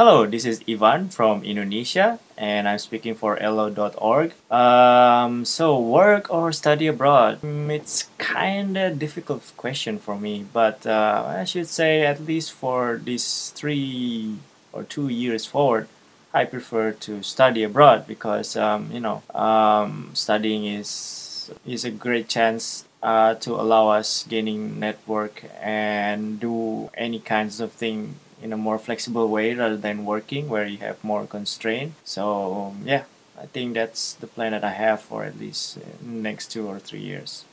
Hello, this is Ivan from Indonesia, and I'm speaking for elllo.org. Um, so, work or study abroad? Mm, It's kind of difficult question for me, but uh, I should say at least for these three or two years forward, I prefer to study abroad because um, you know um, studying is is a great chance uh, to allow us gaining network and do any kinds of thing in a more flexible way rather than working where you have more constraint. So um, yeah, I think that's the plan that I have for at least uh, next two or three years.